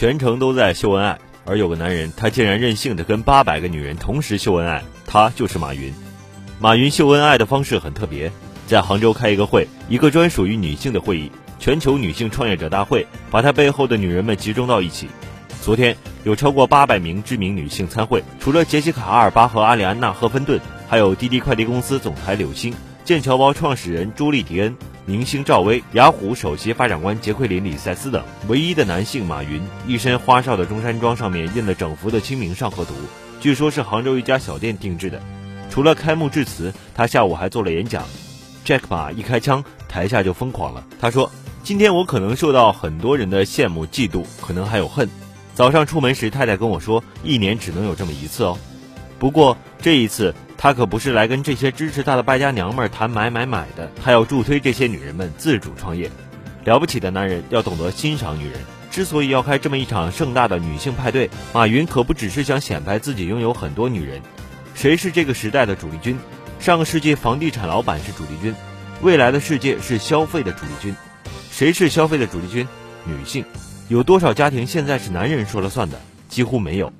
全程都在秀恩爱。而有个男人，他竟然任性的跟八百个女人同时秀恩爱，他就是马云。马云秀恩爱的方式很特别，在杭州开一个会，一个专属于女性的会议——全球女性创业者大会，把他背后的女人们集中到一起。昨天有超过八百名知名女性参会，除了杰西卡·阿尔巴和阿里安娜·赫芬顿，还有滴滴快递公司总裁柳青、剑桥包创始人朱莉·迪恩。明星赵薇、雅虎首席发展官杰奎琳·李塞斯等，唯一的男性马云，一身花哨的中山装，上面印了整幅的《清明上河图》，据说是杭州一家小店定制的。除了开幕致辞，他下午还做了演讲。Jack 马一开枪，台下就疯狂了。他说：“今天我可能受到很多人的羡慕、嫉妒，可能还有恨。早上出门时，太太跟我说，一年只能有这么一次哦。不过这一次。”他可不是来跟这些支持他的败家娘们儿谈买买买的，他要助推这些女人们自主创业。了不起的男人要懂得欣赏女人。之所以要开这么一场盛大的女性派对，马云可不只是想显摆自己拥有很多女人。谁是这个时代的主力军？上个世纪房地产老板是主力军，未来的世界是消费的主力军。谁是消费的主力军？女性。有多少家庭现在是男人说了算的？几乎没有。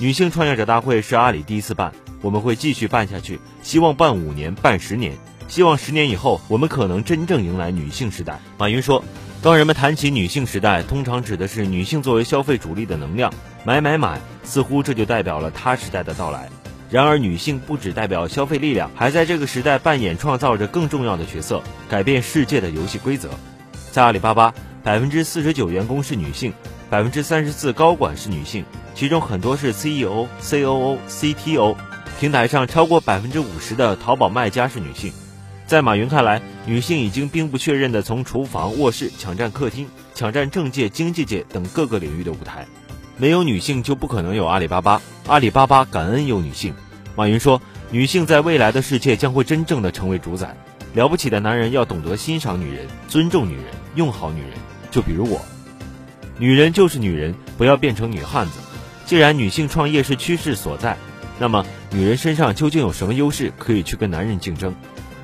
女性创业者大会是阿里第一次办。我们会继续办下去，希望办五年、办十年，希望十年以后，我们可能真正迎来女性时代。马云说，当人们谈起女性时代，通常指的是女性作为消费主力的能量，买买买，似乎这就代表了她时代的到来。然而，女性不只代表消费力量，还在这个时代扮演创造着更重要的角色，改变世界的游戏规则。在阿里巴巴，百分之四十九员工是女性，百分之三十四高管是女性，其中很多是 CEO、COO、CTO。平台上超过百分之五十的淘宝卖家是女性，在马云看来，女性已经兵不血刃地从厨房、卧室抢占客厅，抢占政界、经济界等各个领域的舞台。没有女性就不可能有阿里巴巴，阿里巴巴感恩有女性。马云说，女性在未来的世界将会真正的成为主宰。了不起的男人要懂得欣赏女人、尊重女人、用好女人。就比如我，女人就是女人，不要变成女汉子。既然女性创业是趋势所在。那么，女人身上究竟有什么优势可以去跟男人竞争？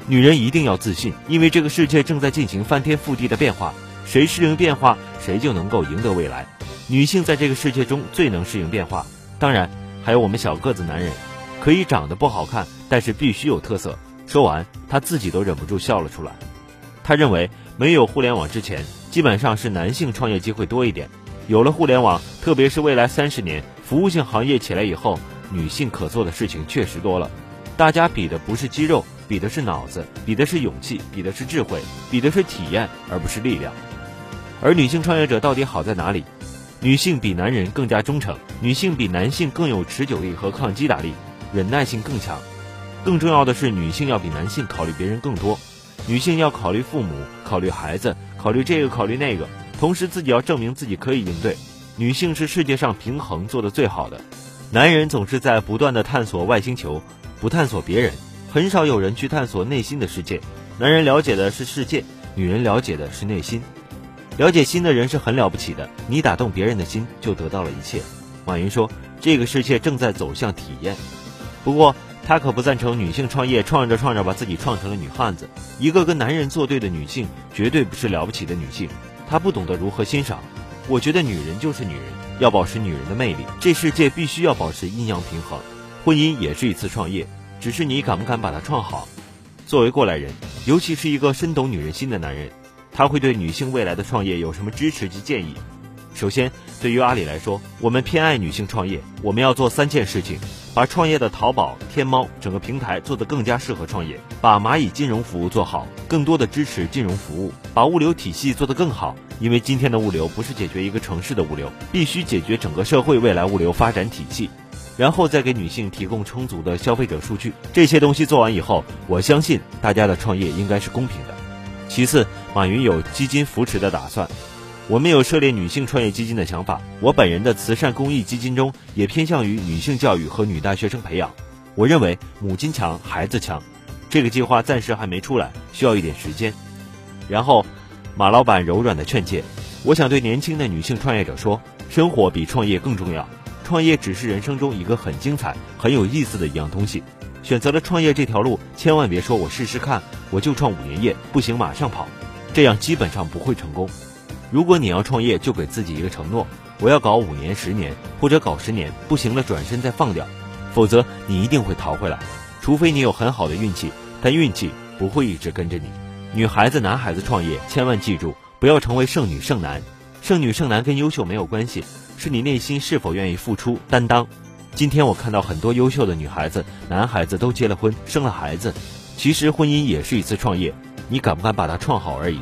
女人一定要自信，因为这个世界正在进行翻天覆地的变化，谁适应变化，谁就能够赢得未来。女性在这个世界中最能适应变化。当然，还有我们小个子男人，可以长得不好看，但是必须有特色。说完，他自己都忍不住笑了出来。他认为，没有互联网之前，基本上是男性创业机会多一点；有了互联网，特别是未来三十年，服务性行业起来以后。女性可做的事情确实多了，大家比的不是肌肉，比的是脑子，比的是勇气，比的是智慧，比的是体验，而不是力量。而女性创业者到底好在哪里？女性比男人更加忠诚，女性比男性更有持久力和抗击打力，忍耐性更强。更重要的是，女性要比男性考虑别人更多，女性要考虑父母，考虑孩子，考虑这个，考虑那个，同时自己要证明自己可以应对。女性是世界上平衡做的最好的。男人总是在不断的探索外星球，不探索别人，很少有人去探索内心的世界。男人了解的是世界，女人了解的是内心。了解心的人是很了不起的，你打动别人的心，就得到了一切。马云说，这个世界正在走向体验。不过，他可不赞成女性创业，创着创着把自己创成了女汉子。一个跟男人作对的女性，绝对不是了不起的女性。她不懂得如何欣赏。我觉得女人就是女人。要保持女人的魅力，这世界必须要保持阴阳平衡。婚姻也是一次创业，只是你敢不敢把它创好。作为过来人，尤其是一个深懂女人心的男人，他会对女性未来的创业有什么支持及建议？首先，对于阿里来说，我们偏爱女性创业，我们要做三件事情：把创业的淘宝、天猫整个平台做得更加适合创业；把蚂蚁金融服务做好，更多的支持金融服务；把物流体系做得更好。因为今天的物流不是解决一个城市的物流，必须解决整个社会未来物流发展体系，然后再给女性提供充足的消费者数据。这些东西做完以后，我相信大家的创业应该是公平的。其次，马云有基金扶持的打算，我们有设立女性创业基金的想法。我本人的慈善公益基金中也偏向于女性教育和女大学生培养。我认为母亲强，孩子强。这个计划暂时还没出来，需要一点时间。然后。马老板柔软的劝诫，我想对年轻的女性创业者说：生活比创业更重要。创业只是人生中一个很精彩、很有意思的一样东西。选择了创业这条路，千万别说我试试看，我就创五年业，不行马上跑，这样基本上不会成功。如果你要创业，就给自己一个承诺：我要搞五年、十年，或者搞十年，不行了转身再放掉，否则你一定会逃回来。除非你有很好的运气，但运气不会一直跟着你。女孩子、男孩子创业，千万记住，不要成为剩女剩男。剩女剩男跟优秀没有关系，是你内心是否愿意付出、担当。今天我看到很多优秀的女孩子、男孩子都结了婚、生了孩子，其实婚姻也是一次创业，你敢不敢把它创好而已。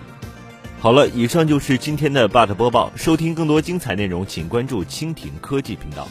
好了，以上就是今天的 BUT 播报。收听更多精彩内容，请关注蜻蜓科技频道。